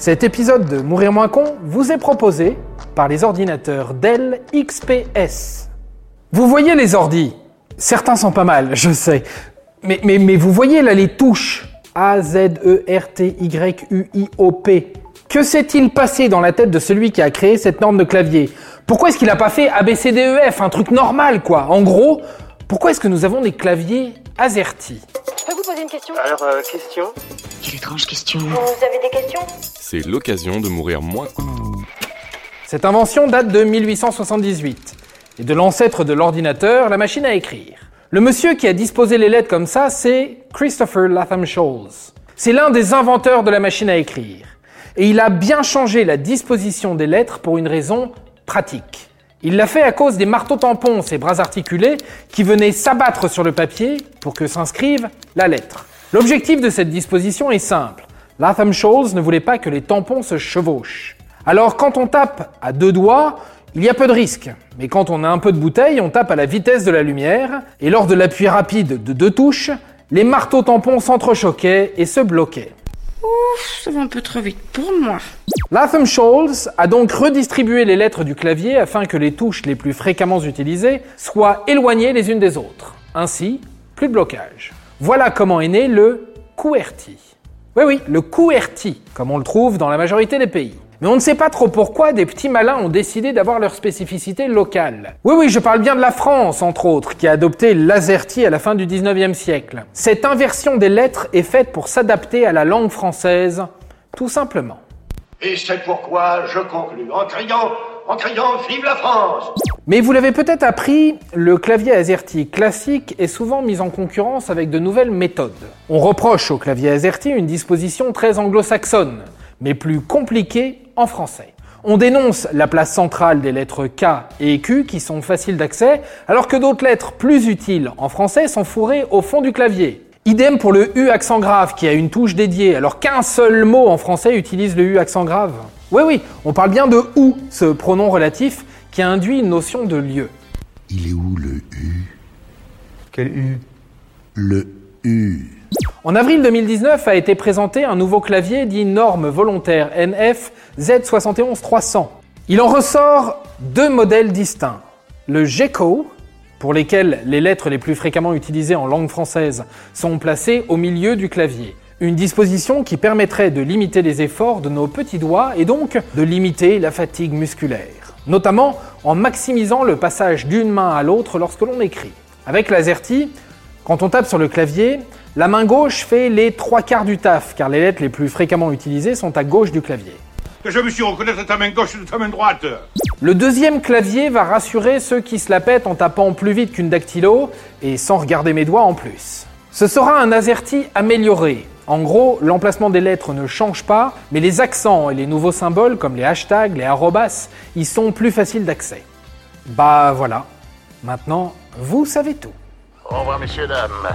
Cet épisode de Mourir moins con vous est proposé par les ordinateurs Dell XPS. Vous voyez les ordis Certains sont pas mal, je sais. Mais, mais, vous voyez là les touches? A, Z, E, R, T, Y, U, I, O, P. Que s'est-il passé dans la tête de celui qui a créé cette norme de clavier? Pourquoi est-ce qu'il n'a pas fait A, B, C, D, E, F? Un truc normal quoi. En gros, pourquoi est-ce que nous avons des claviers AZERTY poser une question Alors, euh, question Quelle étrange question. Vous avez des questions? C'est l'occasion de mourir moins. Cette invention date de 1878 et de l'ancêtre de l'ordinateur, la machine à écrire. Le monsieur qui a disposé les lettres comme ça, c'est Christopher Latham Scholes. C'est l'un des inventeurs de la machine à écrire. Et il a bien changé la disposition des lettres pour une raison pratique. Il l'a fait à cause des marteaux tampons, ces bras articulés, qui venaient s'abattre sur le papier pour que s'inscrive la lettre. L'objectif de cette disposition est simple. Latham Scholes ne voulait pas que les tampons se chevauchent. Alors quand on tape à deux doigts, il y a peu de risque. Mais quand on a un peu de bouteille, on tape à la vitesse de la lumière, et lors de l'appui rapide de deux touches, les marteaux tampons s'entrechoquaient et se bloquaient. Ça va un peu trop vite pour moi. Latham Scholes a donc redistribué les lettres du clavier afin que les touches les plus fréquemment utilisées soient éloignées les unes des autres. Ainsi, plus de blocage. Voilà comment est né le QWERTY. Oui, oui, le QWERTY, comme on le trouve dans la majorité des pays. Mais on ne sait pas trop pourquoi des petits malins ont décidé d'avoir leur spécificité locale. Oui, oui, je parle bien de la France, entre autres, qui a adopté l'AZERTY à la fin du 19e siècle. Cette inversion des lettres est faite pour s'adapter à la langue française, tout simplement. Et c'est pourquoi je conclus en criant, en criant Vive la France Mais vous l'avez peut-être appris, le clavier AZERTY classique est souvent mis en concurrence avec de nouvelles méthodes. On reproche au clavier AZERTY une disposition très anglo-saxonne, mais plus compliquée en français. On dénonce la place centrale des lettres K et Q qui sont faciles d'accès, alors que d'autres lettres plus utiles en français sont fourrées au fond du clavier. Idem pour le U accent grave qui a une touche dédiée, alors qu'un seul mot en français utilise le U accent grave. Oui, oui, on parle bien de OU, ce pronom relatif qui induit une notion de lieu. Il est où le U? Quel U? Le U. En avril 2019 a été présenté un nouveau clavier dit norme volontaire NF Z71300. Il en ressort deux modèles distincts. Le GECO, pour lesquels les lettres les plus fréquemment utilisées en langue française sont placées au milieu du clavier. Une disposition qui permettrait de limiter les efforts de nos petits doigts et donc de limiter la fatigue musculaire, notamment en maximisant le passage d'une main à l'autre lorsque l'on écrit. Avec l'AZERTY, quand on tape sur le clavier, la main gauche fait les trois quarts du taf, car les lettres les plus fréquemment utilisées sont à gauche du clavier. Que je me suis reconnaître ta main gauche de ta main droite Le deuxième clavier va rassurer ceux qui se la pètent en tapant plus vite qu'une dactylo et sans regarder mes doigts en plus. Ce sera un AZERTY amélioré. En gros, l'emplacement des lettres ne change pas, mais les accents et les nouveaux symboles comme les hashtags, les arrobas, y sont plus faciles d'accès. Bah voilà. Maintenant, vous savez tout. Au revoir, messieurs, dames.